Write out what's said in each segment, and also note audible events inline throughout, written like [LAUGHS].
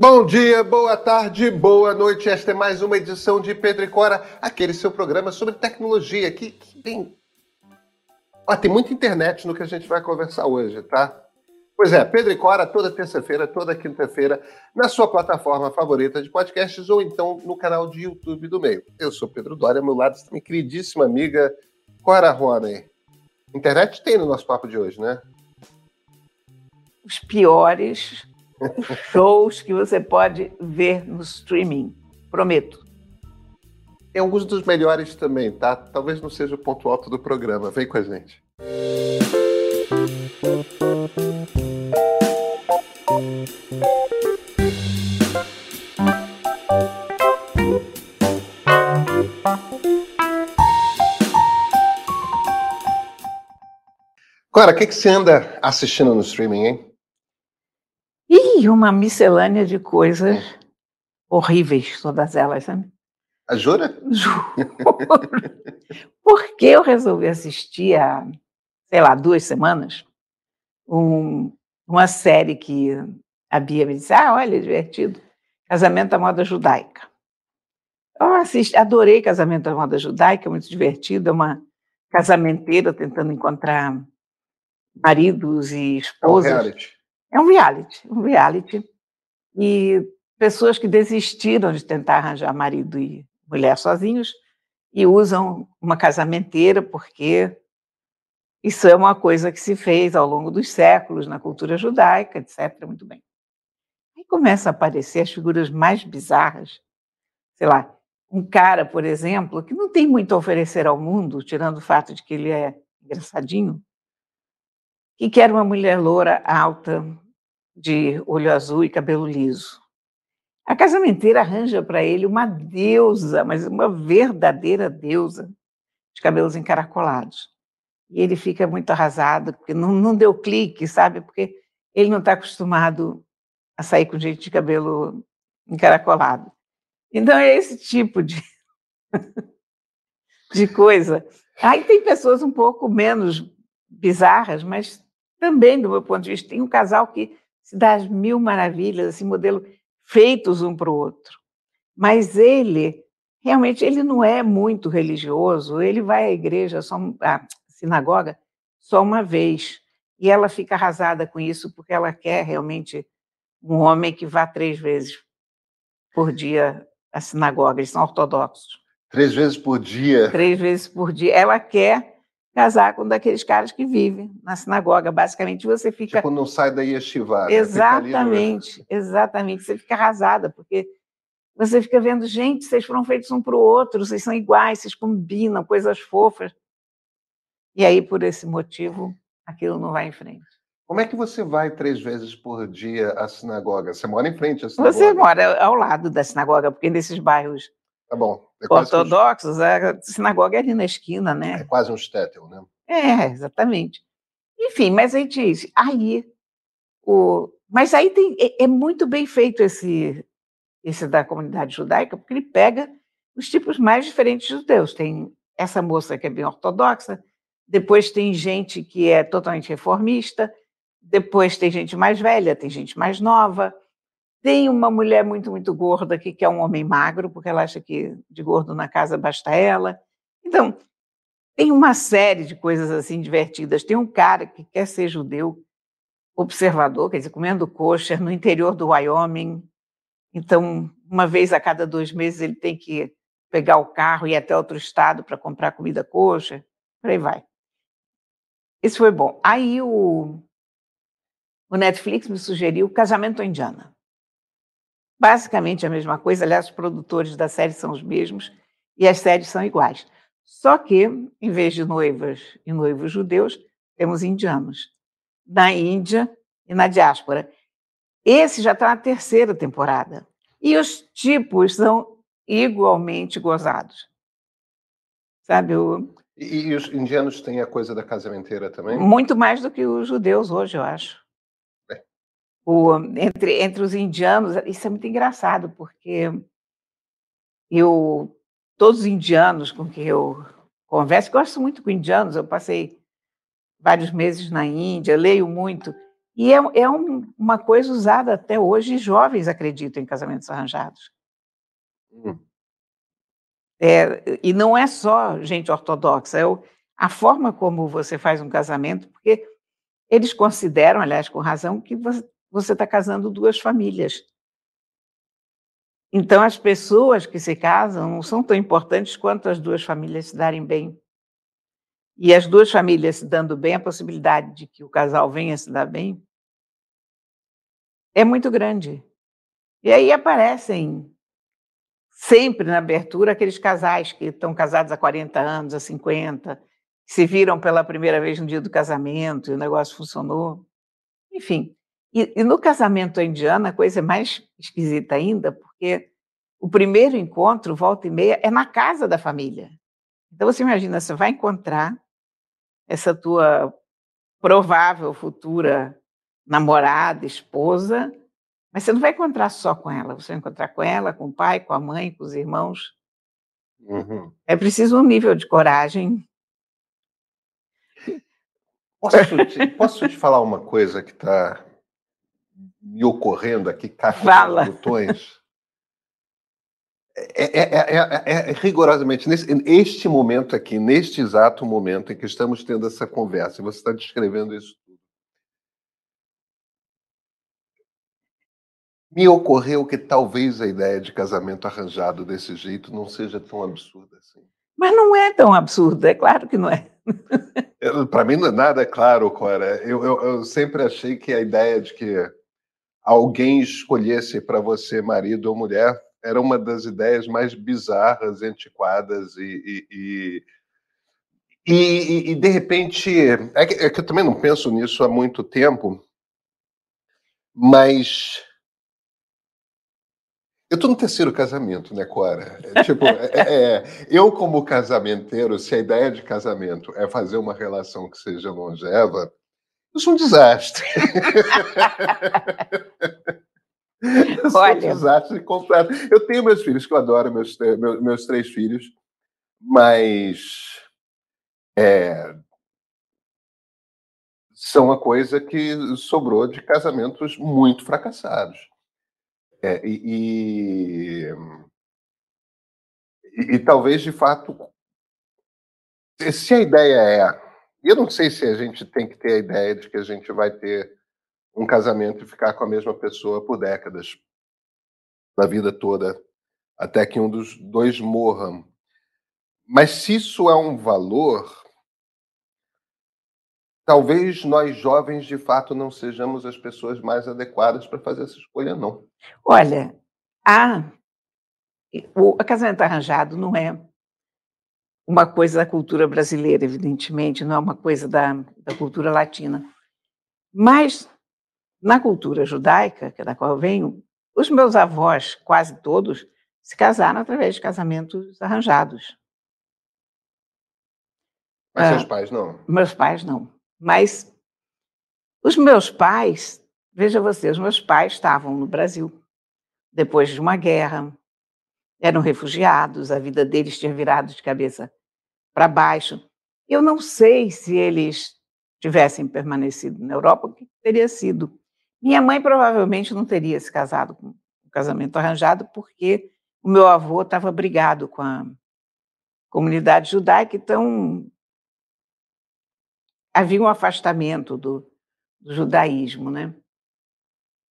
Bom dia, boa tarde, boa noite. Esta é mais uma edição de Pedro e Cora, aquele seu programa sobre tecnologia que, que tem. Ah, tem muita internet no que a gente vai conversar hoje, tá? Pois é, Pedro e Cora, toda terça-feira, toda quinta-feira, na sua plataforma favorita de podcasts ou então no canal de YouTube do meio. Eu sou Pedro Dória, ao meu lado está minha queridíssima amiga Cora Rony. Internet tem no nosso papo de hoje, né? Os piores shows que você pode ver no streaming. Prometo. Tem alguns dos melhores também, tá? Talvez não seja o ponto alto do programa. Vem com a gente. Agora, o que, que você anda assistindo no streaming, hein? E uma miscelânea de coisas horríveis, todas elas, sabe? A jura? Juro. [LAUGHS] Porque eu resolvi assistir há, sei lá, duas semanas, um, uma série que a Bia me disse, ah, olha, divertido, Casamento à Moda Judaica. Eu assisti, adorei Casamento à Moda Judaica, é muito divertido, é uma casamenteira tentando encontrar maridos e esposas. É um reality. É um reality, um reality. E pessoas que desistiram de tentar arranjar marido e mulher sozinhos e usam uma casamenteira porque isso é uma coisa que se fez ao longo dos séculos na cultura judaica, etc. Muito bem. Aí começam a aparecer as figuras mais bizarras. Sei lá, um cara, por exemplo, que não tem muito a oferecer ao mundo, tirando o fato de que ele é engraçadinho, que quer uma mulher loura, alta, de olho azul e cabelo liso. A casamenteira arranja para ele uma deusa, mas uma verdadeira deusa, de cabelos encaracolados. E ele fica muito arrasado, porque não, não deu clique, sabe? Porque ele não está acostumado a sair com gente de cabelo encaracolado. Então, é esse tipo de, [LAUGHS] de coisa. Aí tem pessoas um pouco menos bizarras, mas também, do meu ponto de vista, tem um casal que se dá as mil maravilhas, assim, modelo feitos um para o outro. Mas ele, realmente, ele não é muito religioso, ele vai à igreja, só, à sinagoga, só uma vez. E ela fica arrasada com isso, porque ela quer realmente um homem que vá três vezes por dia à sinagoga, eles são ortodoxos. Três vezes por dia? Três vezes por dia. Ela quer casar com um daqueles caras que vivem na sinagoga. Basicamente, você fica. Tipo, não sai da yeshiva. Né? Exatamente, no... exatamente. Você fica arrasada, porque você fica vendo, gente, vocês foram feitos um para o outro, vocês são iguais, vocês combinam, coisas fofas. E aí, por esse motivo, aquilo não vai em frente. Como é que você vai três vezes por dia à sinagoga? Você mora em frente à sinagoga? Você mora ao lado da sinagoga, porque nesses bairros Tá bom. É ortodoxos, a sinagoga é ali na esquina, né? É quase um shtetl, né? É, exatamente. Enfim, mas aí diz, aí, o... mas aí tem, é, é, muito bem feito esse, esse da comunidade judaica, porque ele pega os tipos mais diferentes de judeus. Tem essa moça que é bem ortodoxa, depois tem gente que é totalmente reformista, depois tem gente mais velha, tem gente mais nova, tem uma mulher muito, muito gorda que quer um homem magro, porque ela acha que de gordo na casa basta ela. Então, tem uma série de coisas assim divertidas. Tem um cara que quer ser judeu, observador, quer dizer, comendo kosher no interior do Wyoming. Então, uma vez a cada dois meses ele tem que pegar o carro e ir até outro estado para comprar comida kosher. Por aí vai. Esse foi bom. Aí o, o Netflix me sugeriu Casamento Indiana basicamente a mesma coisa. Aliás, os produtores da série são os mesmos e as séries são iguais. Só que, em vez de noivas e noivos judeus, temos indianos na Índia e na diáspora. Esse já está na terceira temporada. E os tipos são igualmente gozados. Sabe? O... E, e os indianos têm a coisa da casamenteira também? Muito mais do que os judeus hoje, eu acho o, entre, entre os indianos, isso é muito engraçado, porque eu, todos os indianos com quem eu converso, gosto muito com indianos, eu passei vários meses na Índia, leio muito, E é, é um, uma coisa usada até hoje, jovens acreditam em casamentos arranjados. Hum. É, e não é só gente ortodoxa, é o, a forma como você faz um casamento, porque eles consideram, aliás, com razão, que você está casando duas famílias. Então, as pessoas que se casam não são tão importantes quanto as duas famílias se darem bem. E as duas famílias se dando bem, a possibilidade de que o casal venha se dar bem é muito grande. E aí aparecem sempre na abertura aqueles casais que estão casados há 40 anos, há 50, se viram pela primeira vez no dia do casamento e o negócio funcionou. Enfim, e, e no casamento indiano a coisa é mais esquisita ainda, porque o primeiro encontro, volta e meia, é na casa da família. Então você imagina, você vai encontrar essa tua provável futura namorada, esposa, mas você não vai encontrar só com ela, você vai encontrar com ela, com o pai, com a mãe, com os irmãos. Uhum. É preciso um nível de coragem. Posso te, posso te falar uma coisa que está me ocorrendo aqui, caixa Fala. botões? É, é, é, é, rigorosamente nesse este momento aqui, neste exato momento em que estamos tendo essa conversa, e você está descrevendo isso tudo. Me ocorreu que talvez a ideia de casamento arranjado desse jeito não seja tão absurda assim. Mas não é tão absurdo, é claro que não é. Para mim não é nada claro, Cora. Eu, eu, eu sempre achei que a ideia de que alguém escolhesse para você marido ou mulher era uma das ideias mais bizarras, antiquadas e, e, e, e, e de repente é que, é que eu também não penso nisso há muito tempo, mas eu estou no terceiro casamento, né, Cora? É, tipo, é, é, é, eu como casamenteiro, se a ideia de casamento é fazer uma relação que seja longeva, eu sou um desastre. [LAUGHS] eu sou Olha. um desastre completo. Eu tenho meus filhos, que eu adoro, meus, meus, meus três filhos, mas é, são uma coisa que sobrou de casamentos muito fracassados. É, e, e, e, e, talvez, de fato, se a ideia é. Eu não sei se a gente tem que ter a ideia de que a gente vai ter um casamento e ficar com a mesma pessoa por décadas, na vida toda, até que um dos dois morra. Mas se isso é um valor, talvez nós jovens de fato não sejamos as pessoas mais adequadas para fazer essa escolha, não. Olha, a, o casamento arranjado não é uma coisa da cultura brasileira, evidentemente, não é uma coisa da, da cultura latina. Mas na cultura judaica, que é da qual eu venho, os meus avós, quase todos, se casaram através de casamentos arranjados. Mas ah, seus pais não? Meus pais não. Mas os meus pais, veja você, os meus pais estavam no Brasil depois de uma guerra, eram refugiados, a vida deles tinha virado de cabeça para baixo. Eu não sei se eles tivessem permanecido na Europa, o que teria sido. Minha mãe provavelmente não teria se casado com um casamento arranjado, porque o meu avô estava brigado com a comunidade judaica, então havia um afastamento do, do judaísmo, né?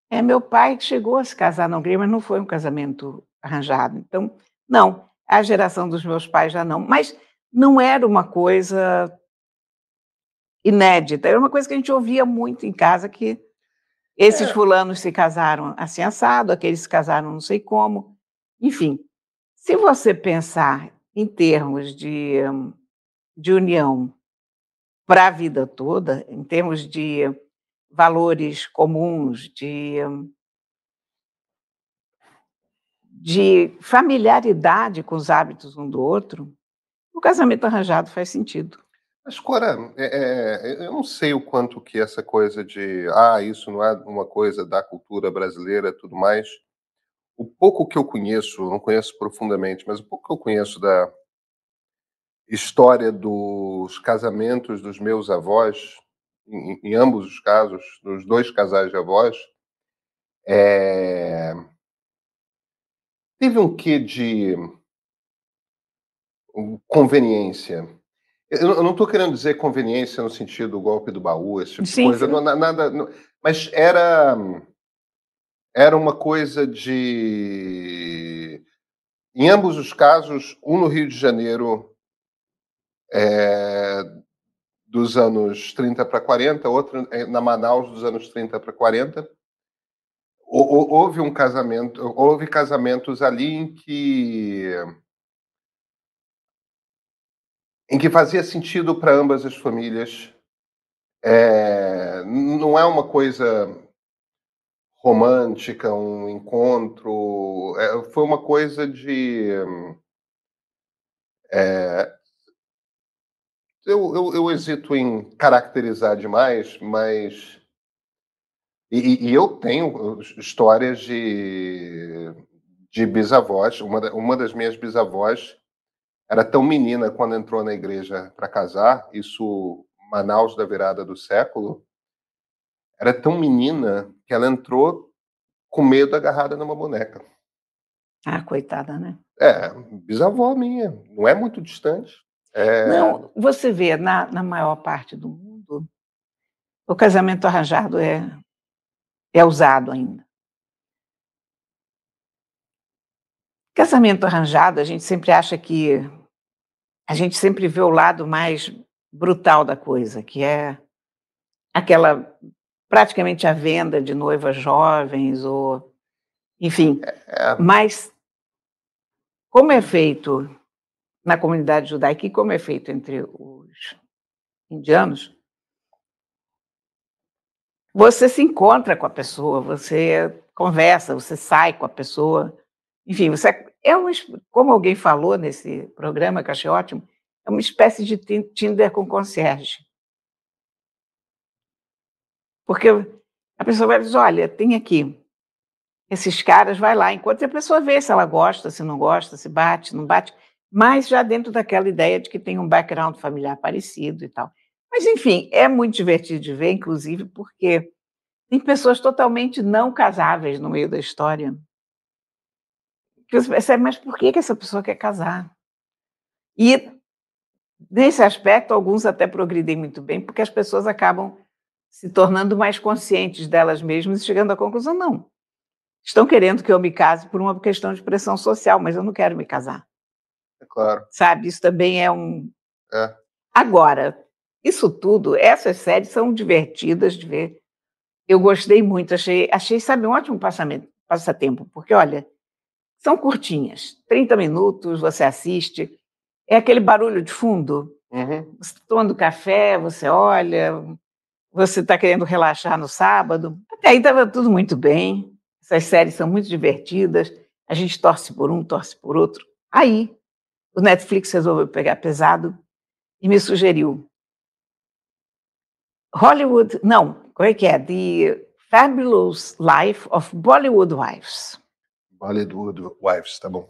É, meu pai chegou a se casar na Hungria, mas não foi um casamento arranjado. Então, não, a geração dos meus pais já não. Mas não era uma coisa inédita, era uma coisa que a gente ouvia muito em casa, que esses é. fulanos se casaram assim assado, aqueles se casaram não sei como. Enfim, se você pensar em termos de, de união para a vida toda, em termos de valores comuns, de, de familiaridade com os hábitos um do outro, o casamento arranjado faz sentido. Mas, Cora, é, é, eu não sei o quanto que essa coisa de ah, isso não é uma coisa da cultura brasileira tudo mais. O pouco que eu conheço, não conheço profundamente, mas o pouco que eu conheço da, história dos casamentos dos meus avós, em, em ambos os casos, nos dois casais de avós, é... teve um quê de conveniência. Eu não estou querendo dizer conveniência no sentido golpe do baú, esse tipo sim, de coisa, sim. Não, nada, não, mas era era uma coisa de em ambos os casos, um no Rio de Janeiro é, dos anos 30 para 40, outro na Manaus dos anos 30 para 40. Houve um casamento, houve casamentos ali em que em que fazia sentido para ambas as famílias. É, não é uma coisa romântica, um encontro. É, foi uma coisa de. É, eu, eu, eu, hesito em caracterizar demais, mas. E, e, eu tenho histórias de, de bisavós. Uma, uma das minhas bisavós era tão menina quando entrou na igreja para casar, isso Manaus da virada do século, era tão menina que ela entrou com medo agarrada numa boneca. Ah, coitada, né? É, bisavó minha, não é muito distante. É... Não, você vê, na, na maior parte do mundo, o casamento arranjado é, é usado ainda. Casamento arranjado, a gente sempre acha que. A gente sempre vê o lado mais brutal da coisa, que é aquela praticamente a venda de noivas jovens, ou enfim. É, é... Mas como é feito na comunidade judaica e como é feito entre os indianos, você se encontra com a pessoa, você conversa, você sai com a pessoa, enfim, você é uma, como alguém falou nesse programa que achei ótimo, é uma espécie de Tinder com concierge. Porque a pessoa vai dizer, olha, tem aqui esses caras, vai lá, enquanto a pessoa vê se ela gosta, se não gosta, se bate, não bate, mas já dentro daquela ideia de que tem um background familiar parecido e tal. Mas, enfim, é muito divertido de ver, inclusive, porque tem pessoas totalmente não casáveis no meio da história. Que você percebe, mas por que, que essa pessoa quer casar? E, nesse aspecto, alguns até progridem muito bem, porque as pessoas acabam se tornando mais conscientes delas mesmas e chegando à conclusão: não, estão querendo que eu me case por uma questão de pressão social, mas eu não quero me casar. É claro. Sabe, isso também é um. É. Agora, isso tudo, essas séries são divertidas de ver. Eu gostei muito, achei, achei sabe, um ótimo passamento, passatempo, porque, olha, são curtinhas, 30 minutos, você assiste, é aquele barulho de fundo. Uhum. Você tá tomando café, você olha, você está querendo relaxar no sábado. Até aí estava tudo muito bem, essas séries são muito divertidas, a gente torce por um, torce por outro. Aí, o Netflix resolveu pegar pesado e me sugeriu Hollywood, não, como é que é? The Fabulous Life of Bollywood Wives. Bollywood Wives, tá bom.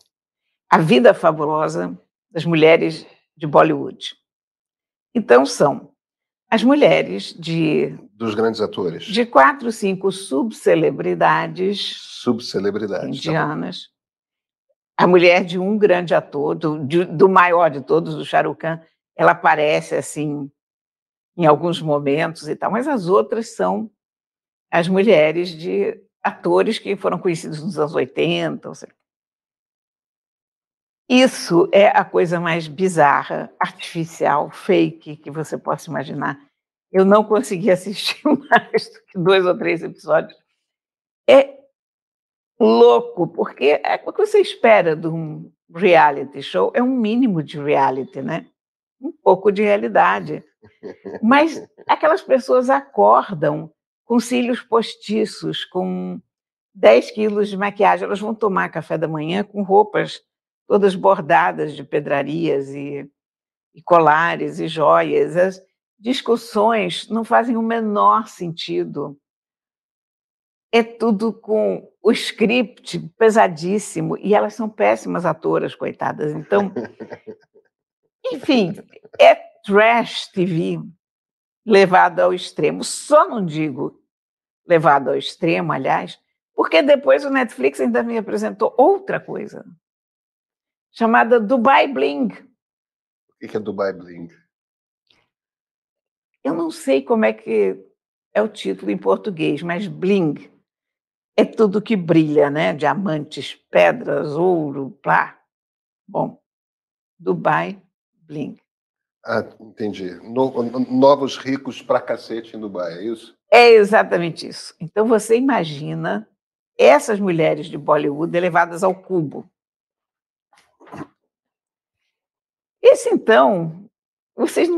A vida fabulosa das mulheres de Bollywood. Então são as mulheres de dos grandes atores de quatro, cinco subcelebridades subcelebridades tá indianas. Tá a mulher de um grande ator, do, de, do maior de todos, do Shah Rukh Khan, ela aparece assim em alguns momentos e tal, mas as outras são as mulheres de atores que foram conhecidos nos anos 80. Isso é a coisa mais bizarra, artificial, fake que você possa imaginar. Eu não consegui assistir [LAUGHS] mais do que dois ou três episódios. É louco, porque é o que você espera de um reality show é um mínimo de reality, né? Um pouco de realidade. Mas aquelas pessoas acordam com cílios postiços, com 10 quilos de maquiagem, elas vão tomar café da manhã com roupas todas bordadas de pedrarias e, e colares e joias. As discussões não fazem o menor sentido é tudo com o script pesadíssimo e elas são péssimas atoras, coitadas. Então, [LAUGHS] enfim, é trash TV levado ao extremo. Só não digo levado ao extremo, aliás, porque depois o Netflix ainda me apresentou outra coisa, chamada Dubai Bling. O que é Dubai Bling? Eu não sei como é que é o título em português, mas bling é tudo que brilha, né? Diamantes, pedras, ouro, plá. Bom, Dubai Bling. Ah, entendi. No, novos ricos pra cacete em Dubai, é isso? É exatamente isso. Então você imagina essas mulheres de Bollywood elevadas ao cubo. Esse então, vocês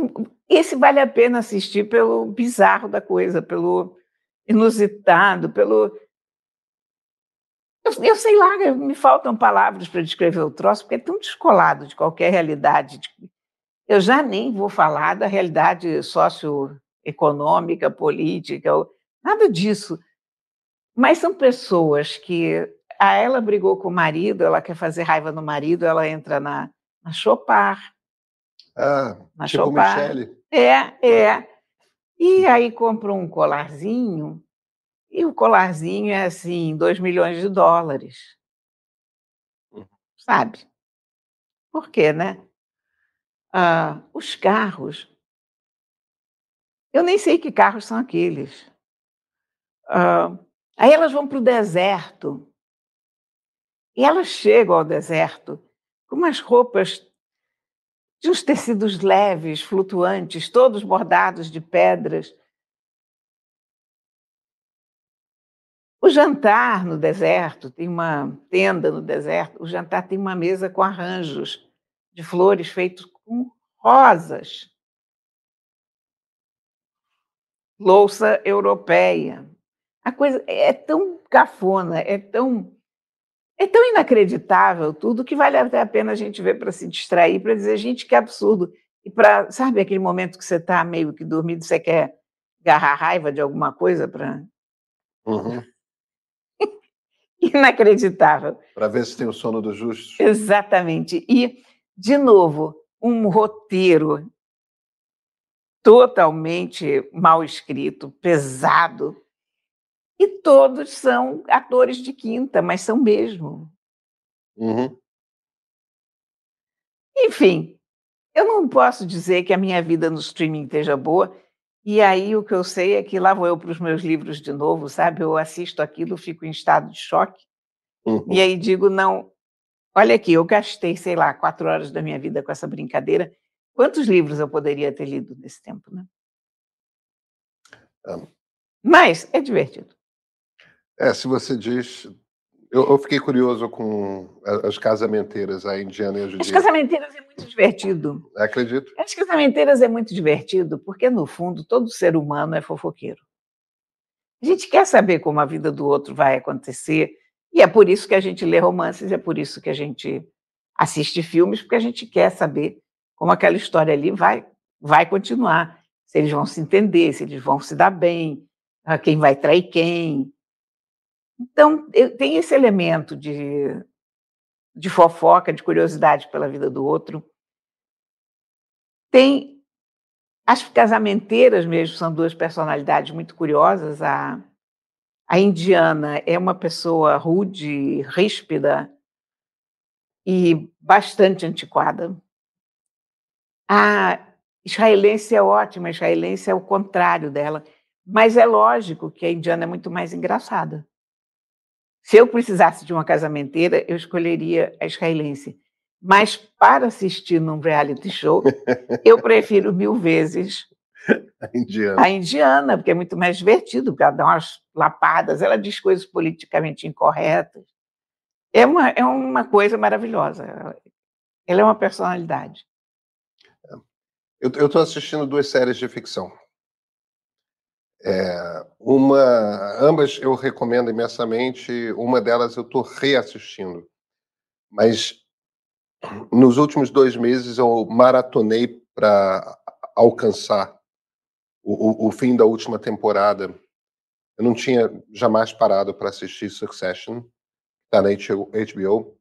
esse vale a pena assistir pelo bizarro da coisa, pelo inusitado, pelo eu, eu sei lá, me faltam palavras para descrever o troço, porque é tão descolado de qualquer realidade. Eu já nem vou falar da realidade socioeconômica, política, nada disso. Mas são pessoas que. A ela brigou com o marido, ela quer fazer raiva no marido, ela entra na, na Chopar. Ah, na tipo Chopar. Michele. É, é. E aí comprou um colarzinho e o colarzinho é assim, 2 milhões de dólares. Uhum. Sabe? Por quê, né? Ah, os carros. Eu nem sei que carros são aqueles. Ah, aí elas vão para o deserto. E elas chegam ao deserto com umas roupas de uns tecidos leves, flutuantes, todos bordados de pedras. O jantar no deserto, tem uma tenda no deserto, o jantar tem uma mesa com arranjos de flores feitos com rosas. Louça europeia. A coisa é tão cafona, é tão é tão inacreditável tudo que vale até a pena a gente ver para se distrair, para dizer, gente, que absurdo. E para, sabe, aquele momento que você está meio que dormindo, você quer agarrar raiva de alguma coisa para. Uhum. [LAUGHS] Inacreditável. Para ver se tem o sono do justo. Exatamente. E, de novo, um roteiro totalmente mal escrito, pesado. E todos são atores de quinta, mas são mesmo. Uhum. Enfim, eu não posso dizer que a minha vida no streaming esteja boa, e aí o que eu sei é que lá vou eu para os meus livros de novo, sabe? Eu assisto aquilo, fico em estado de choque. Uhum. E aí digo, não, olha aqui, eu gastei, sei lá, quatro horas da minha vida com essa brincadeira. Quantos livros eu poderia ter lido nesse tempo, né? Um. Mas é divertido. É, se você diz. Eu, eu, fiquei curioso com as casamenteiras, a indiana e a judia. As casamenteiras é muito divertido. Acredito. As casamenteiras é muito divertido, porque, no fundo, todo ser humano é fofoqueiro. A gente quer saber como a vida do outro vai acontecer, e é por isso que a gente lê romances, é por isso que a gente assiste filmes, porque a gente quer saber como aquela história ali vai, vai continuar. Se eles vão se entender, se eles vão se dar bem, quem vai trair quem. Então, tem esse elemento de, de fofoca, de curiosidade pela vida do outro. Tem as casamenteiras mesmo, são duas personalidades muito curiosas. A, a indiana é uma pessoa rude, ríspida e bastante antiquada. A israelense é ótima, a israelense é o contrário dela, mas é lógico que a indiana é muito mais engraçada. Se eu precisasse de uma casamenteira, eu escolheria a israelense. Mas para assistir num reality show, eu prefiro mil vezes [LAUGHS] a indiana. A indiana, porque é muito mais divertido, porque ela dá umas lapadas, ela diz coisas politicamente incorretas. É uma, é uma coisa maravilhosa. Ela é uma personalidade. Eu estou assistindo duas séries de ficção. É, uma, ambas eu recomendo imensamente. Uma delas eu estou reassistindo, mas nos últimos dois meses eu maratonei para alcançar o, o, o, fim da última temporada. Eu não tinha jamais parado para assistir Succession, está na HBO.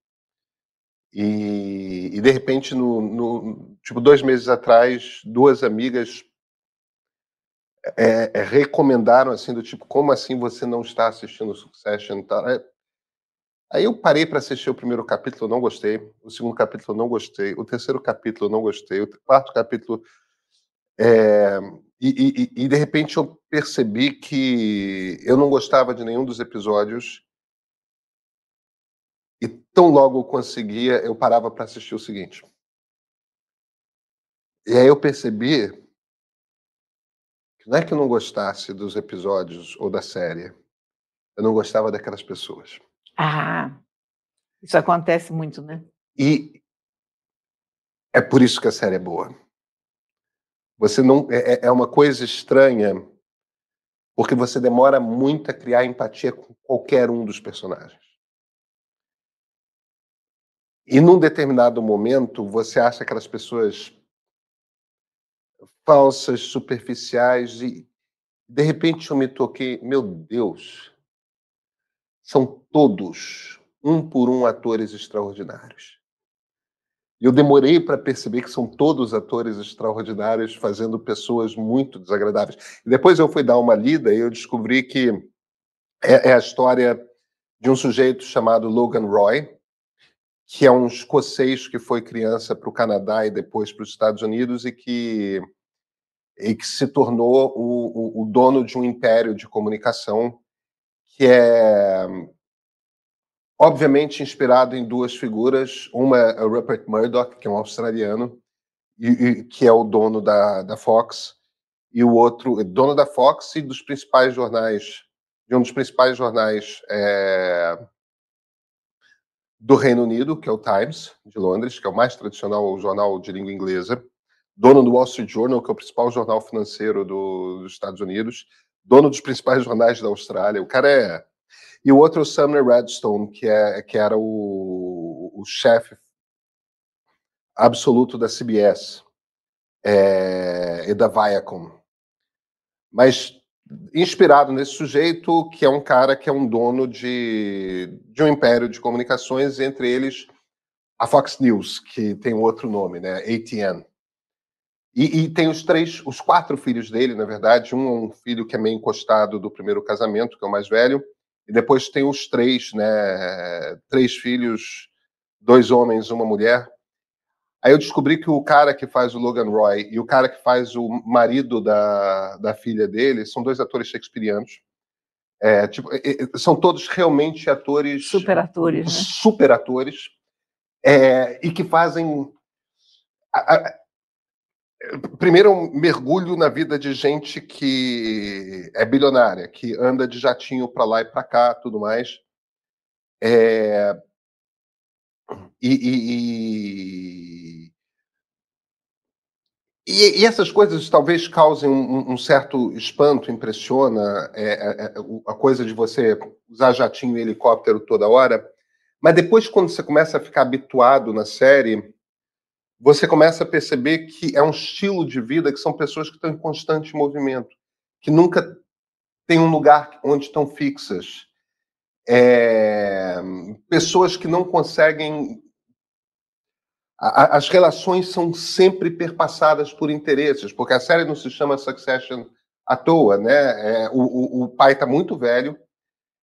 E, e, de repente, no, no, tipo dois meses atrás, duas amigas é, é, recomendaram assim do tipo como assim você não está assistindo Succession. É, aí eu parei para assistir o primeiro capítulo, não gostei. O segundo capítulo não gostei. O terceiro capítulo não gostei. O quarto capítulo é, e, e, e, de repente eu percebi que eu não gostava de nenhum dos episódios. Tão logo eu conseguia, eu parava para assistir o seguinte. E aí eu percebi que não é que eu não gostasse dos episódios ou da série, eu não gostava daquelas pessoas. Ah, isso acontece muito, né? E é por isso que a série é boa. Você não é, é, é uma coisa estranha porque você demora muito a criar empatia com qualquer um dos personagens. E num determinado momento, você acha aquelas pessoas falsas, superficiais, e de repente eu me toquei, meu Deus, são todos, um por um, atores extraordinários. E eu demorei para perceber que são todos atores extraordinários fazendo pessoas muito desagradáveis. E depois eu fui dar uma lida e eu descobri que é, é a história de um sujeito chamado Logan Roy, que é um escocês que foi criança para o Canadá e depois para os Estados Unidos e que e que se tornou o, o, o dono de um império de comunicação que é obviamente inspirado em duas figuras. Uma é o Rupert Murdoch, que é um australiano, e, e, que é o dono da, da Fox, e o outro, dono da Fox e dos principais jornais, de um dos principais jornais é, do Reino Unido, que é o Times, de Londres, que é o mais tradicional jornal de língua inglesa dono do Wall Street Journal, que é o principal jornal financeiro do, dos Estados Unidos, dono dos principais jornais da Austrália. O cara é. E o outro é o Sumner Redstone, que, é, que era o, o chefe absoluto da CBS é, e da Viacom. Mas inspirado nesse sujeito, que é um cara que é um dono de, de um império de comunicações, entre eles a Fox News, que tem outro nome, né? ATN. E, e, tem os três, os quatro filhos dele, na verdade. Um é um filho que é meio encostado do primeiro casamento, que é o mais velho. E depois tem os três, né? Três filhos, dois homens, uma mulher. Aí eu descobri que o cara que faz o Logan Roy e o cara que faz o marido da, da filha dele são dois atores shakespearianos. É, tipo, são todos realmente atores. Super atores. Né? Super atores. É, e que fazem. A, a, Primeiro, um mergulho na vida de gente que é bilionária, que anda de jatinho para lá e para cá, tudo mais. É... E, e, e, e, essas coisas talvez causem um, um certo espanto, impressiona é, é, é a coisa de você usar jatinho e helicóptero toda hora. Mas depois, quando você começa a ficar habituado na série, você começa a perceber que é um estilo de vida que são pessoas que estão em constante movimento, que nunca têm um lugar onde estão fixas. É... pessoas que não conseguem. as relações são sempre perpassadas por interesses, porque a série não se chama Succession à toa, né? É, o, o, o, pai está muito velho,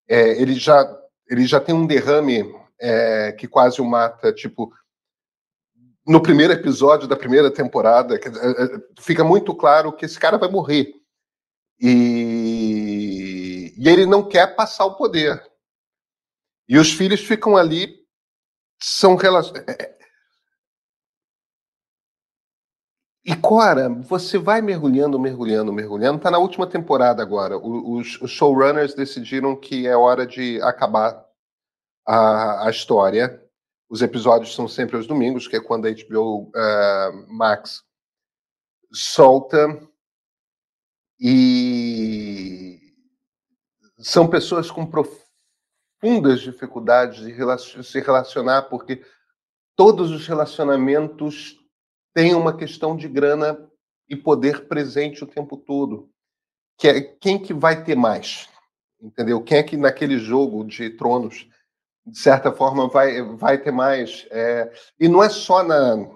é, ele já ele já tem um derrame é, que quase o mata, tipo no primeiro episódio da primeira temporada, é, é, fica muito claro que esse cara vai morrer. E, e ele não quer passar o poder. E os filhos ficam ali, são relacionados. É, e Cora, você vai mergulhando, mergulhando, mergulhando. Está na última temporada agora. Os, showrunners decidiram que é hora de acabar a, a história os episódios são sempre aos domingos, que é quando a HBO uh, eh, Max solta. E são pessoas com profundas dificuldades de se relacionar, porque todos os relacionamentos têm uma questão de grana e poder presente o tempo todo. Que é quem que vai ter mais? Entendeu? Quem é que naquele jogo de tronos de certa forma, vai, vai ter mais. É, e não é só na,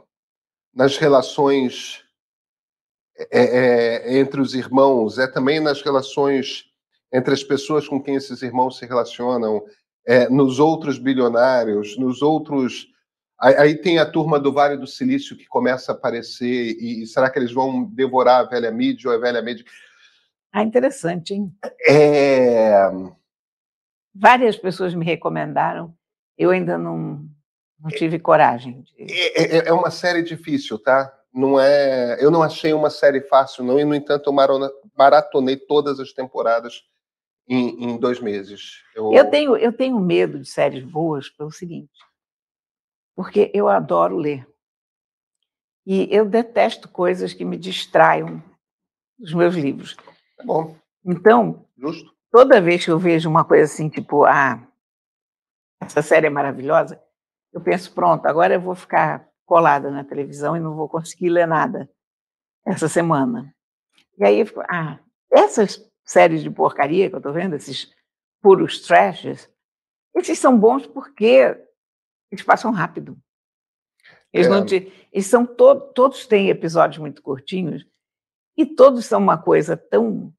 nas relações é, é, entre os irmãos, é também nas relações entre as pessoas com quem esses irmãos se relacionam, é, nos outros bilionários, nos outros. Aí, aí, tem a turma do Vale do Silício que começa a aparecer, e, e será que eles vão devorar a velha mídia ou a velha mídia? Ah, interessante, hein? É... Várias pessoas me recomendaram, eu ainda não, não tive coragem. De... É, é, é uma série difícil, tá? Não é, eu não achei uma série fácil, não, e no entanto eu maratonei todas as temporadas em, em dois meses. Eu... eu... tenho, eu tenho medo de séries boas pelo seguinte, porque eu adoro ler. E eu detesto coisas que me distraiam dos meus livros. Tá bom. Então, Justo. toda vez que eu vejo uma coisa assim, tipo, ah, essa série é maravilhosa, eu penso, pronto, agora eu vou ficar colada na televisão e não vou conseguir ler nada essa semana. E aí eu fico, ah, essas séries de porcaria que eu estou vendo, esses puros trashes, esses são bons porque eles passam rápido. Eles, é. não te, eles são to, todos têm episódios muito curtinhos e todos são uma coisa tão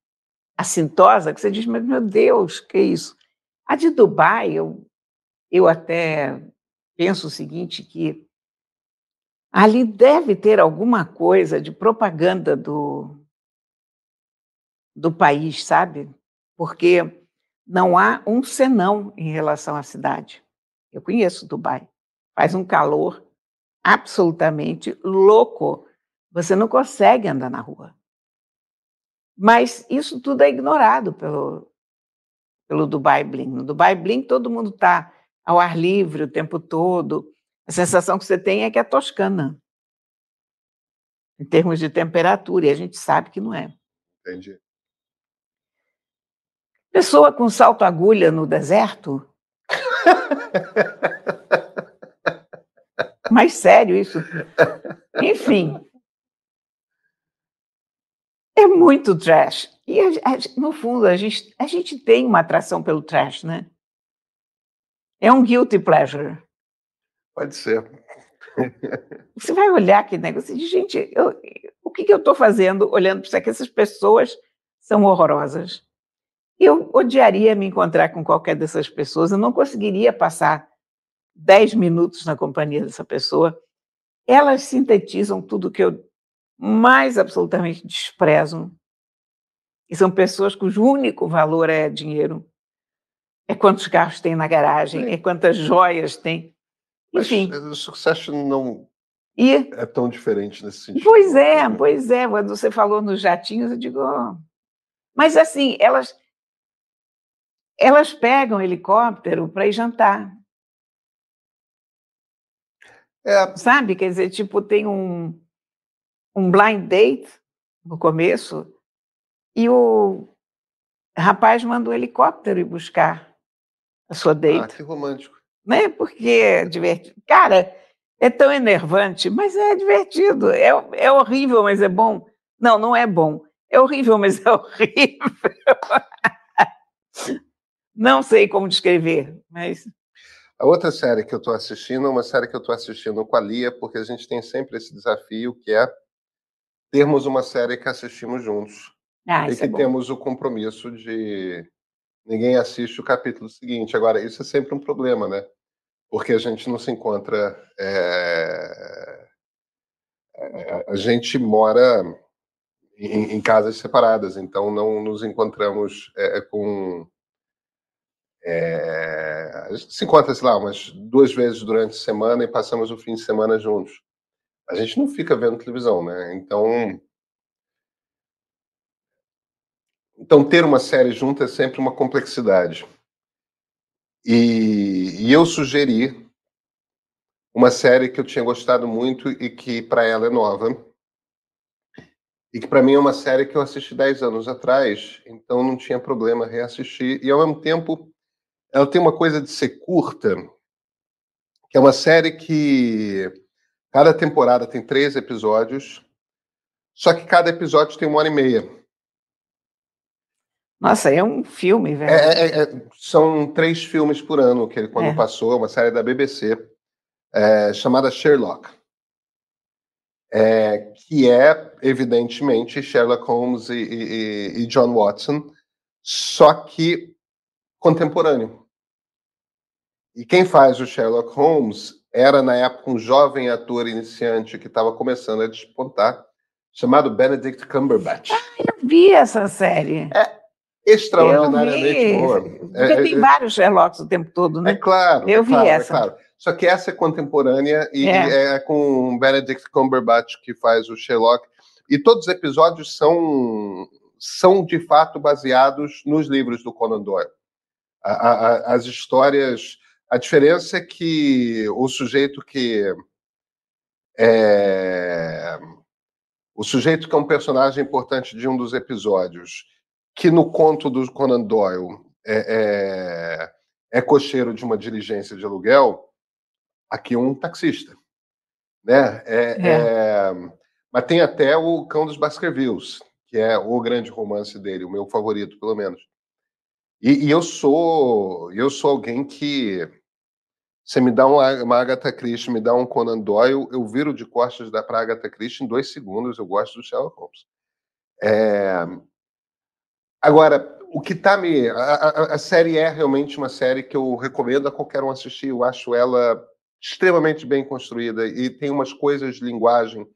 assintosa que você diz, mas meu Deus, que é isso? A de Dubai, eu, eu até penso o seguinte, que ali deve ter alguma coisa de propaganda do, do país, sabe? Porque não há um senão em relação à cidade. Eu conheço Dubai. Faz um calor absolutamente louco. Você não consegue andar na rua. Mas isso tudo é ignorado pelo, pelo Dubai Bling. No Dubai Bling, todo mundo está ao ar livre o tempo todo. A sensação que você tem é que é toscana, em termos de temperatura, e a gente sabe que não é. Entendi. Pessoa com salto-agulha no deserto? [LAUGHS] Mas sério isso. Enfim. É muito trash. E, a, a, no fundo, a gente, a gente tem uma atração pelo trash, né? É um guilty pleasure. Pode ser. Você vai olhar aquele negócio de gente, eu, o que, que eu estou fazendo olhando para isso? É que essas pessoas são horrorosas. Eu odiaria me encontrar com qualquer dessas pessoas, eu não conseguiria passar dez minutos na companhia dessa pessoa. Elas sintetizam tudo que eu mais absolutamente desprezo. E são pessoas cujo único valor é dinheiro. É quantos carros tem na garagem, é quantas joias tem. Enfim. Mas o sucesso não e, é tão diferente nesse sentido. Pois é, pois é. Quando você falou nos jatinhos, eu digo. Oh. Mas assim, elas elas pegam helicóptero para ir jantar. É. Sabe? Quer dizer, tipo, tem um, um blind date no começo e o rapaz manda um helicóptero ir buscar a sua date. Ah, que romântico. Né? Porque é divertido. Cara, é tão enervante, mas é divertido. É, é horrível, mas é bom. Não, não é bom. É horrível, mas é [LAUGHS] horrível. Não sei como descrever, mas. A outra série que eu estou assistindo é uma série que eu estou assistindo com a Lia, porque a gente tem sempre esse desafio que é termos uma série que assistimos juntos. Ah, e que é temos o compromisso de ninguém assiste o capítulo seguinte. Agora, isso é sempre um problema, né? Porque a gente não se encontra. É... A gente mora em, em, casas separadas, então não nos encontramos é, com é, a gente se encontra, sei lá, umas duas vezes durante a semana e passamos o fim de semana juntos. A gente não fica vendo televisão, né? Então. Então, ter uma série junto é sempre uma complexidade. E, e eu sugeri uma série que eu tinha gostado muito e que para ela é nova. E que para mim é uma série que eu assisti 10 anos atrás, então não tinha problema reassistir. E ao mesmo tempo ela tem uma coisa de ser curta, que é uma série que cada temporada tem três episódios, só que cada episódio tem uma hora e meia. Nossa, é um filme, velho. É, é, é, são três filmes por ano que ele quando é. passou, uma série da BBC é, chamada Sherlock. é, que é, evidentemente, Sherlock Holmes e, e, e John Watson, só que contemporâneo. E quem faz o Sherlock Holmes era, na época, um jovem ator iniciante que estava começando a despontar, chamado Benedict Cumberbatch. Ah, eu vi essa série. É extraordinariamente boa. Porque é, tem é, vários Sherlocks o tempo todo, né? É claro. Eu é vi claro, é essa. Claro. Só que essa é contemporânea e é. é com Benedict Cumberbatch que faz o Sherlock. E todos os episódios são, são de fato baseados nos livros do Conan Doyle. A, a, as histórias. A diferença é que o sujeito que. É, o sujeito que é um personagem importante de um dos episódios, que no conto do Conan Doyle é, é, é cocheiro de uma diligência de aluguel, aqui um taxista, né? É, é. É... mas tem até o Cão dos Baskervilles, que é o grande romance dele, o meu favorito, pelo menos. E, e eu sou eu sou alguém que você me dá uma, uma Agatha Christie, me dá um Conan Doyle, eu viro de costas da pra Agatha Christie em dois segundos. Eu gosto do Sherlock Holmes. É... Agora, o que tá me. A, a, a, série é realmente uma série que eu recomendo a qualquer um assistir. Eu acho ela extremamente bem construída e tem umas coisas de linguagem.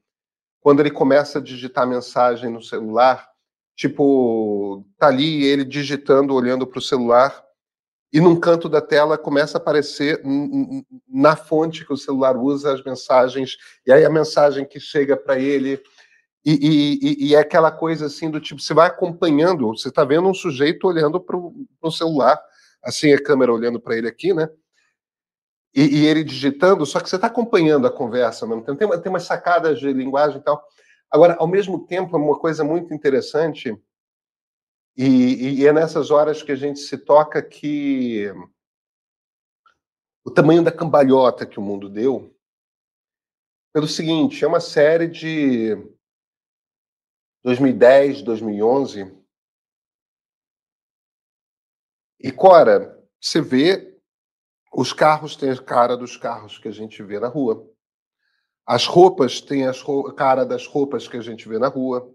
Quando ele começa a digitar mensagem no celular, tipo, tá ali ele digitando, olhando para o celular, e num canto da tela começa a aparecer na fonte que o celular usa as mensagens, e aí a mensagem que chega para ele. E, e, e, é aquela coisa assim do tipo, você vai acompanhando, você está vendo um sujeito olhando para o celular, assim a câmera olhando para ele aqui, né? e, e ele digitando, só que você está acompanhando a conversa mesmo. Tem, tem umas sacadas de linguagem e tal. Agora, ao mesmo tempo, é uma coisa muito interessante, e, e é nessas horas que a gente se toca que o tamanho da cambalhota que o mundo deu, pelo seguinte, é uma série de 2010, 2011. E, Cora, você vê os carros têm a cara dos carros que a gente vê na rua. As roupas têm a cara das roupas que a gente vê na rua.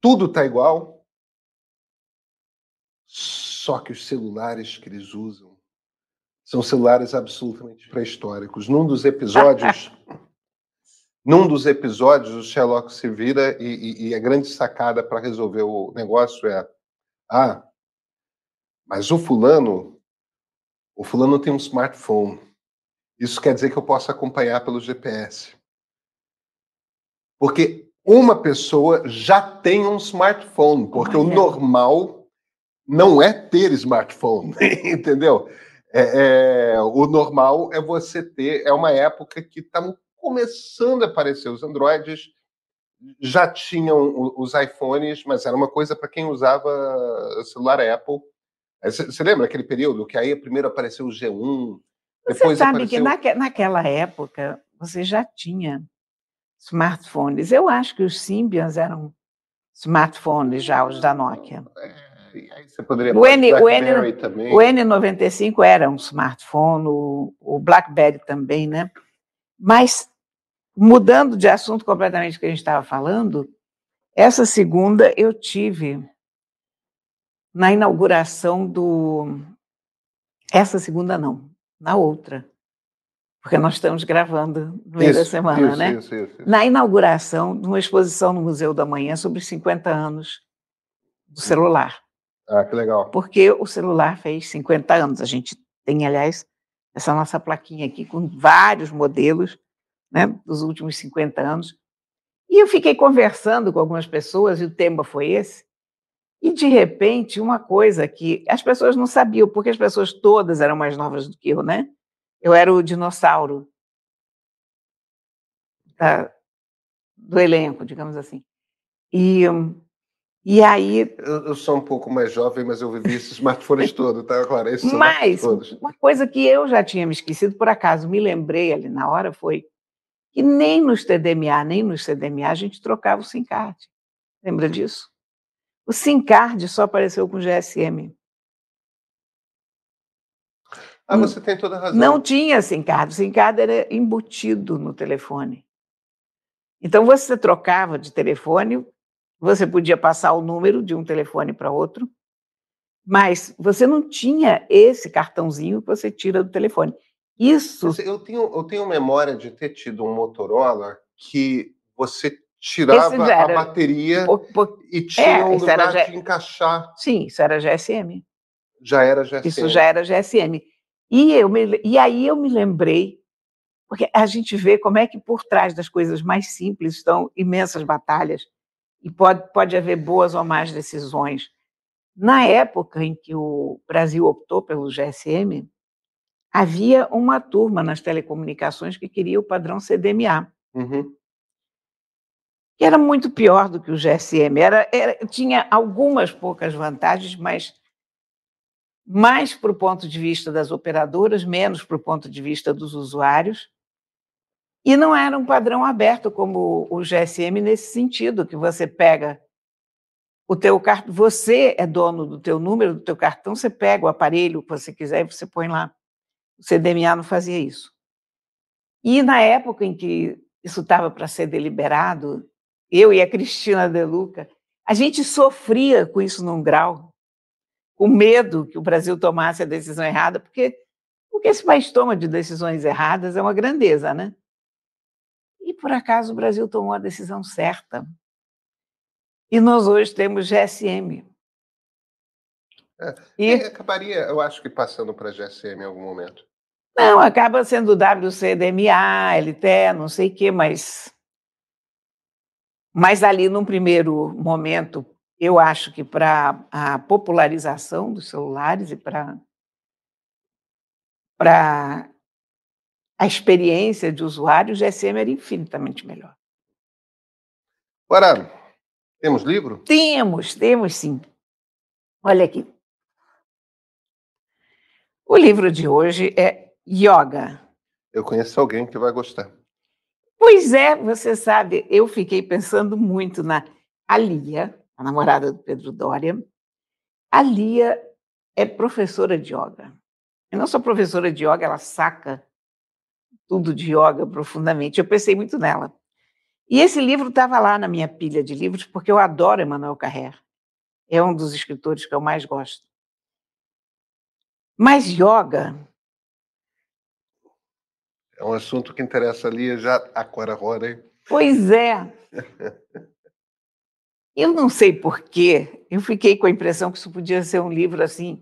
Tudo está igual. Só que os celulares que eles usam são celulares absolutamente pré-históricos. Num dos episódios, [LAUGHS] num dos episódios, o Sherlock se vira e, e, e a grande sacada para resolver o negócio é: ah, mas o fulano o fulano tem um smartphone. Isso quer dizer que eu posso acompanhar pelo GPS. Porque uma pessoa já tem um smartphone, porque o normal não é ter smartphone, [LAUGHS] entendeu? É, é, o normal é você ter. É uma época que está começando a aparecer os Androids, já tinham os iPhones, mas era uma coisa para quem usava celular Apple. Você lembra aquele período que aí primeiro apareceu o G1, depois Você sabe apareceu... que naque, naquela época você já tinha smartphones. Eu acho que os Symbians eram smartphones já, os da Nokia. É, aí você poderia o, N, o, N, também. o N95 era um smartphone, o, o BlackBerry também, né? Mas, mudando de assunto completamente que a gente estava falando, essa segunda eu tive na inauguração do. Essa segunda não, na outra. Porque nós estamos gravando no meio isso, da semana, isso, né? Isso, na inauguração de uma exposição no Museu da Manhã sobre 50 anos do celular. Ah, que legal. Porque o celular fez 50 anos. A gente tem, aliás, essa nossa plaquinha aqui com vários modelos né, dos últimos 50 anos. E eu fiquei conversando com algumas pessoas, e o tema foi esse, e, de repente, uma coisa que as pessoas não sabiam, porque as pessoas todas eram mais novas do que eu, né? Eu era o dinossauro da, do elenco, digamos assim. E, e aí. Eu, eu, sou um pouco mais jovem, mas eu vivi esses smartphones [LAUGHS] todos, tá, Clara? Esses mas, uma coisa que eu já tinha me esquecido, por acaso me lembrei ali na hora, foi que nem nos TDMA, nem nos CDMA a gente trocava o SIM card. Lembra disso? O SIM-card só apareceu com GSM. Ah, você tem toda a razão. Não tinha SIM-card. O SIM-card era embutido no telefone. Então você trocava de telefone, você podia passar o número de um telefone para outro, mas você não tinha esse cartãozinho que você tira do telefone. Isso. Eu tenho, eu tenho memória de ter tido um Motorola que você tirava a bateria por, por, e tinha é, um lugar de encaixar. Sim, isso era GSM. Já era GSM. Isso já era GSM. E, eu me, e aí eu me lembrei, porque a gente vê como é que por trás das coisas mais simples estão imensas batalhas e pode, pode haver boas ou más decisões. Na época em que o Brasil optou pelo GSM, havia uma turma nas telecomunicações que queria o padrão CDMA. Uhum. Que era muito pior do que o GSM. Era, era, tinha algumas poucas vantagens, mas mais para o ponto de vista das operadoras, menos para o ponto de vista dos usuários. E não era um padrão aberto como o GSM nesse sentido, que você pega o teu cartão, você é dono do teu número, do teu cartão, você pega o aparelho que você quiser e você põe lá. O CDMA não fazia isso. E na época em que isso estava para ser deliberado, eu e a Cristina De Luca, a gente sofria com isso num grau, com medo que o Brasil tomasse a decisão errada, porque o que esse país toma de decisões erradas é uma grandeza, né? E por acaso o Brasil tomou a decisão certa. E nós hoje temos GSM. É, e acabaria, eu acho que passando para GSM em algum momento. Não, acaba sendo WCDMA, LTE, não sei o quê, mas. Mas ali, num primeiro momento, eu acho que para a popularização dos celulares e para para a experiência de usuário, o GSM era infinitamente melhor. Agora, temos livro? Temos, temos sim. Olha aqui. O livro de hoje é Yoga. Eu conheço alguém que vai gostar. Pois é, você sabe, eu fiquei pensando muito na a Lia, a namorada do Pedro Doria. A Lia é professora de yoga. E não só professora de yoga, ela saca tudo de yoga profundamente. Eu pensei muito nela. E esse livro estava lá na minha pilha de livros, porque eu adoro Emmanuel Carrer. É um dos escritores que eu mais gosto. Mas yoga é um assunto que interessa ali já agora hora, hein? Pois é. [LAUGHS] Eu não sei porquê, eu fiquei com a impressão que isso podia ser um livro assim.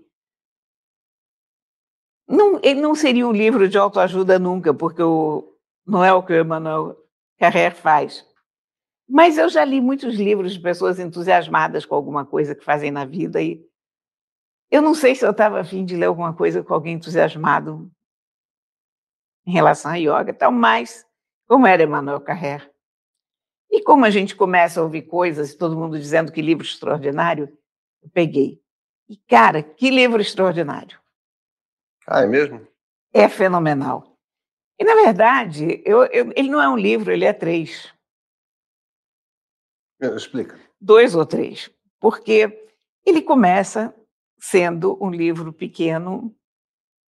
Não, ele não seria um livro de autoajuda nunca, porque o, não é o que o Emmanuel Carrer faz. Mas eu já li muitos livros de pessoas entusiasmadas com alguma coisa que fazem na vida e eu não sei se eu estava afim de ler alguma coisa com alguém entusiasmado em relação a yoga e tal, mas como era Emmanuel Carrer. E como a gente começa a ouvir coisas, todo mundo dizendo que livro extraordinário, eu peguei. E, cara, que livro extraordinário. Ah, é mesmo? É fenomenal. E, na verdade, eu, eu, ele não é um livro, ele é três. Explica. Dois ou três. Porque ele começa sendo um livro pequeno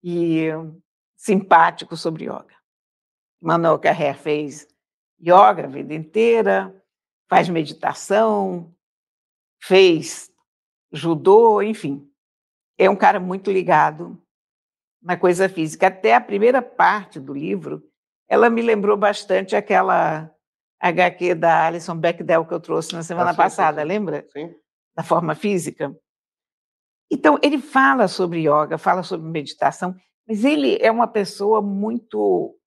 e simpático sobre yoga. Manuel Carrer fez yoga a vida inteira, faz meditação, fez judô, enfim. É um cara muito ligado na coisa física. Até a primeira parte do livro, ela me lembrou bastante aquela HQ da Alison Bechdel que eu trouxe na semana ah, sim, passada, sim. lembra? Sim. Da forma física. Então, ele fala sobre yoga, fala sobre meditação, mas ele é uma pessoa muito.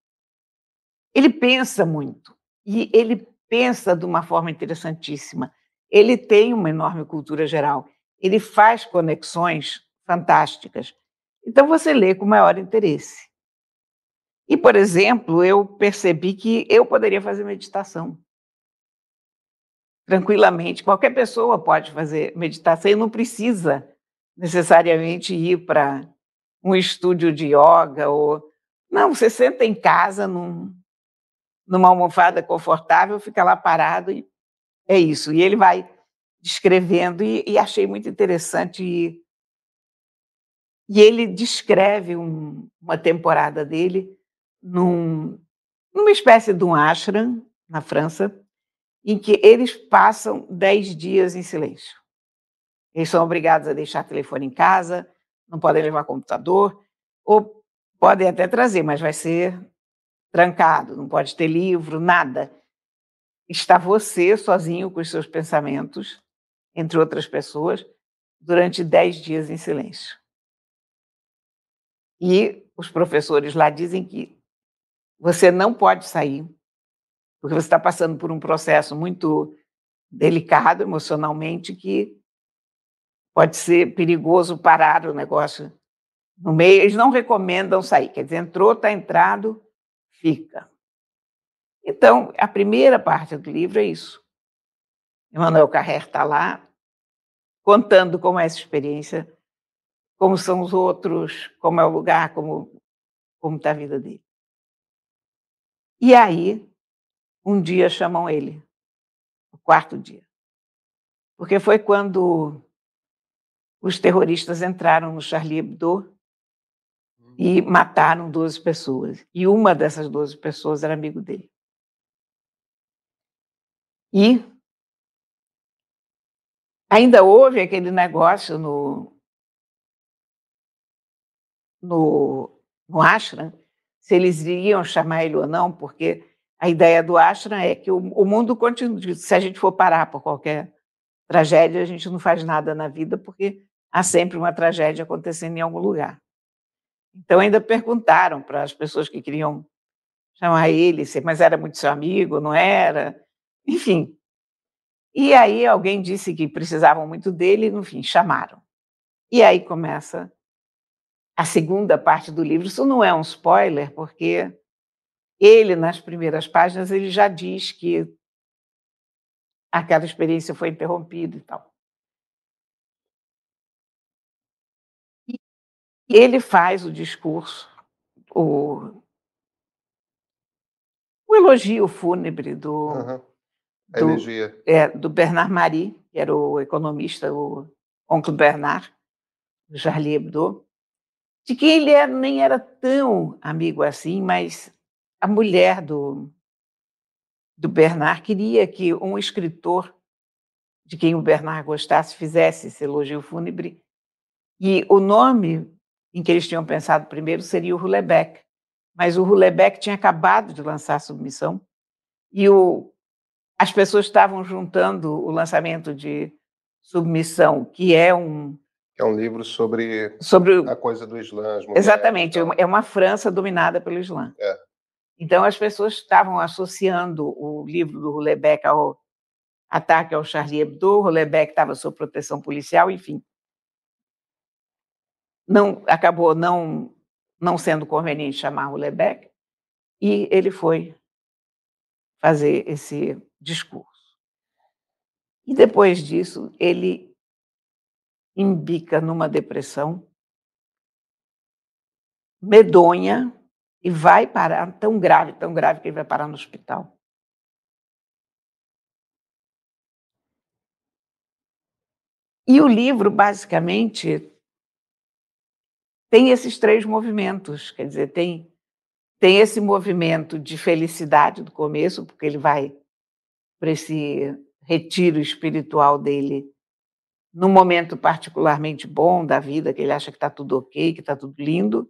Ele pensa muito. E ele pensa de uma forma interessantíssima. Ele tem uma enorme cultura geral. Ele faz conexões fantásticas. Então você lê com maior interesse. E, por exemplo, eu percebi que eu poderia fazer meditação. Tranquilamente. Qualquer pessoa pode fazer meditação e não precisa necessariamente ir para um estúdio de yoga ou não, você senta em casa num, numa almofada confortável, fica lá parado e é isso. E ele vai descrevendo e, e achei muito interessante e, e ele descreve um, uma temporada dele num, numa espécie de um ashram na França, em que eles passam dez dias em silêncio. Eles são obrigados a deixar telefone em casa, não podem levar computador, ou podem até trazer, mas vai ser trancado, não pode ter livro, nada. Está você sozinho com os seus pensamentos, entre outras pessoas, durante dez dias em silêncio. E os professores lá dizem que você não pode sair, porque você está passando por um processo muito delicado emocionalmente que pode ser perigoso parar o negócio no meio. Eles não recomendam sair, quer dizer, entrou, está entrado, fica. Então, a primeira parte do livro é isso. Emmanuel Carrer está lá contando como é essa experiência, como são os outros, como é o lugar, como como está a vida dele. E aí, um dia chamam ele, o quarto dia. Porque foi quando os terroristas entraram no Charlie Hebdo e uhum. mataram 12 pessoas. E uma dessas 12 pessoas era amigo dele. E ainda houve aquele negócio no, no, no ashram, se eles iriam chamar ele ou não, porque a ideia do ashram é que o, o mundo continue. Se a gente for parar por qualquer tragédia, a gente não faz nada na vida, porque há sempre uma tragédia acontecendo em algum lugar. Então, ainda perguntaram para as pessoas que queriam chamar ele, mas era muito seu amigo, não era? Enfim. E aí alguém disse que precisavam muito dele, e, no fim, chamaram. E aí começa a segunda parte do livro. Isso não é um spoiler, porque ele, nas primeiras páginas, ele já diz que aquela experiência foi interrompida e tal. Ele faz o discurso, o, o elogio fúnebre do, uhum. do, é, do Bernard Marie, que era o economista, o oncle Bernard, do Charlie Hebdo, de quem ele era, nem era tão amigo assim, mas a mulher do, do Bernard queria que um escritor de quem o Bernard gostasse fizesse esse elogio fúnebre. E o nome em que eles tinham pensado primeiro seria o Hulebeck. Mas o Hulebeck tinha acabado de lançar a submissão e o, as pessoas estavam juntando o lançamento de submissão, que é um é um livro sobre, sobre a coisa do Islã. Exatamente, é uma França dominada pelo Islã. É. Então as pessoas estavam associando o livro do Hulebeck ao ataque ao Charlie Hebdo, o Hulebeck estava sob proteção policial, enfim. Não, acabou não, não sendo conveniente chamar Hulebeck, e ele foi fazer esse discurso. E depois disso, ele embica numa depressão medonha e vai parar, tão grave, tão grave que ele vai parar no hospital. E o livro, basicamente, tem esses três movimentos, quer dizer, tem, tem esse movimento de felicidade do começo, porque ele vai para esse retiro espiritual dele num momento particularmente bom da vida, que ele acha que está tudo ok, que está tudo lindo,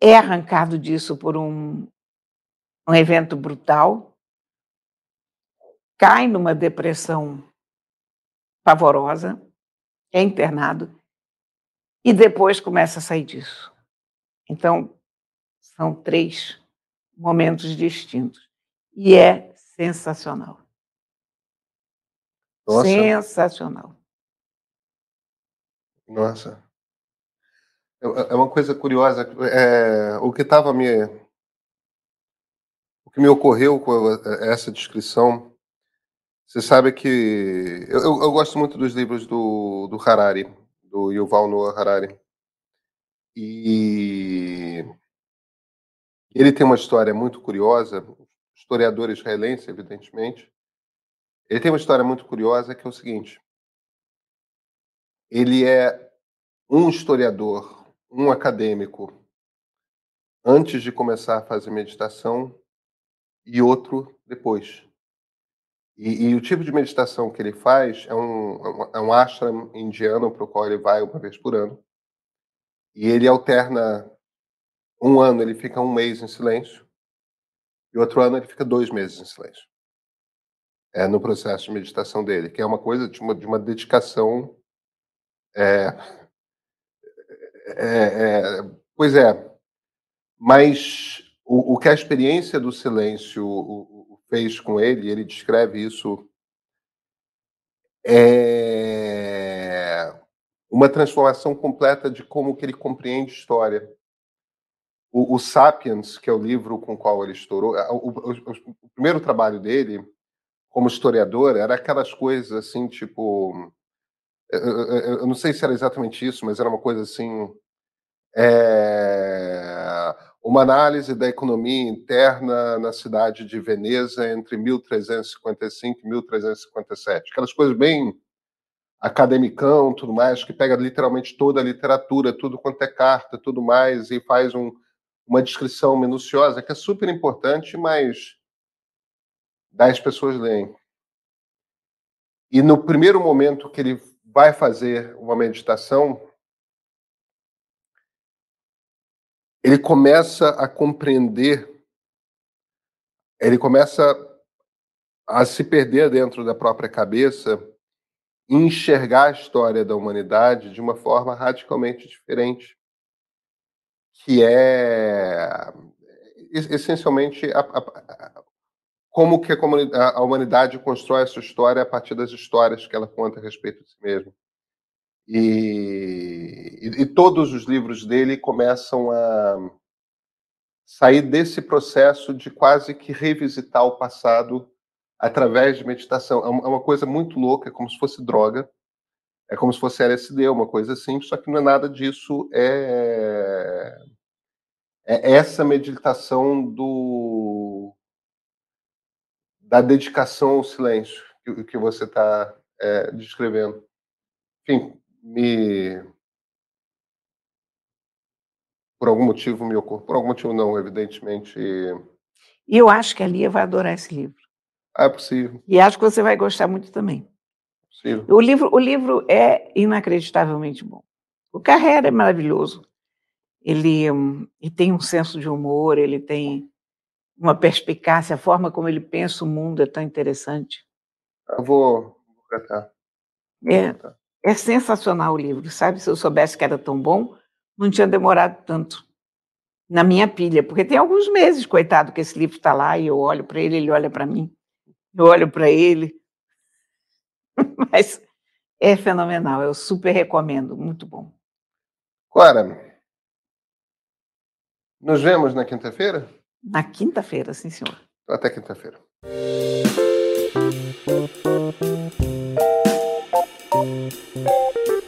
é arrancado disso por um, um evento brutal, cai numa depressão pavorosa, é internado e depois começa a sair disso. Então, são três momentos distintos. E é sensacional. Nossa. Sensacional. Nossa. É, é uma coisa curiosa. É, o que estava me. O que me ocorreu com essa descrição. Você sabe que. Eu, eu gosto muito dos livros do, do Harari, do Yuval Noah Harari. E. Ele tem uma história muito curiosa, historiador israelense, evidentemente, ele tem uma história muito curiosa que é o seguinte: ele é um historiador, um acadêmico, antes de começar a fazer meditação, e outro depois. E, e, o tipo de meditação que ele faz é um, é um ashram indiano para o qual ele vai uma vez por ano. E ele alterna um ano, ele fica um mês em silêncio, e outro ano ele fica dois meses em silêncio. É no processo de meditação dele, que é uma coisa de uma, de uma dedicação. É, é, é, pois é, mas o, o, que a experiência do silêncio fez com ele, ele descreve isso, é uma transformação completa de como que ele compreende história. O, o Sapiens, que é o livro com o qual ele estourou, o, o, o primeiro trabalho dele como historiador era aquelas coisas assim, tipo, eu, eu, eu, não sei se era exatamente isso, mas era uma coisa assim, é, uma análise da economia interna na cidade de Veneza entre 1355 e 1357. Aquelas coisas bem academicão, tudo mais, que pega literalmente toda a literatura, tudo quanto é carta, tudo mais, e faz um, uma descrição minuciosa, que é super importante, mas dez pessoas leem. E no primeiro momento que ele vai fazer uma meditação, ele começa a compreender, ele começa a se perder dentro da própria cabeça e enxergar a história da humanidade de uma forma radicalmente diferente, que é essencialmente a, a, como que a, a humanidade constrói essa história a partir das histórias que ela conta a respeito de si mesma. E, e, todos os livros dele começam a sair desse processo de quase que revisitar o passado através de meditação. É uma é coisa muito louca, é como se fosse droga, é como se fosse LSD, uma coisa simples, só que não é nada disso, é, é essa meditação do da dedicação ao silêncio que, que você está é, descrevendo. Enfim, me por algum motivo me ocorreu. Por algum motivo não, evidentemente. E eu acho que a Lia vai adorar esse livro. Ah, é possível. E acho que você vai gostar muito também. Possível. O livro, o livro é inacreditavelmente bom. O Carrera é maravilhoso. Ele, ele tem um senso de humor, ele tem uma perspicácia, a forma como ele pensa o mundo é tão interessante. Eu vou, vou catar. É, é sensacional o livro, sabe? Se eu soubesse que era tão bom, não tinha demorado tanto na minha pilha, porque tem alguns meses, coitado, que esse livro está lá e eu olho para ele, ele olha para mim, eu olho para ele. [LAUGHS] Mas é fenomenal, eu super recomendo, muito bom. Clara, nos vemos na quinta-feira? Na quinta-feira, sim, senhor. Até quinta-feira. Thank you.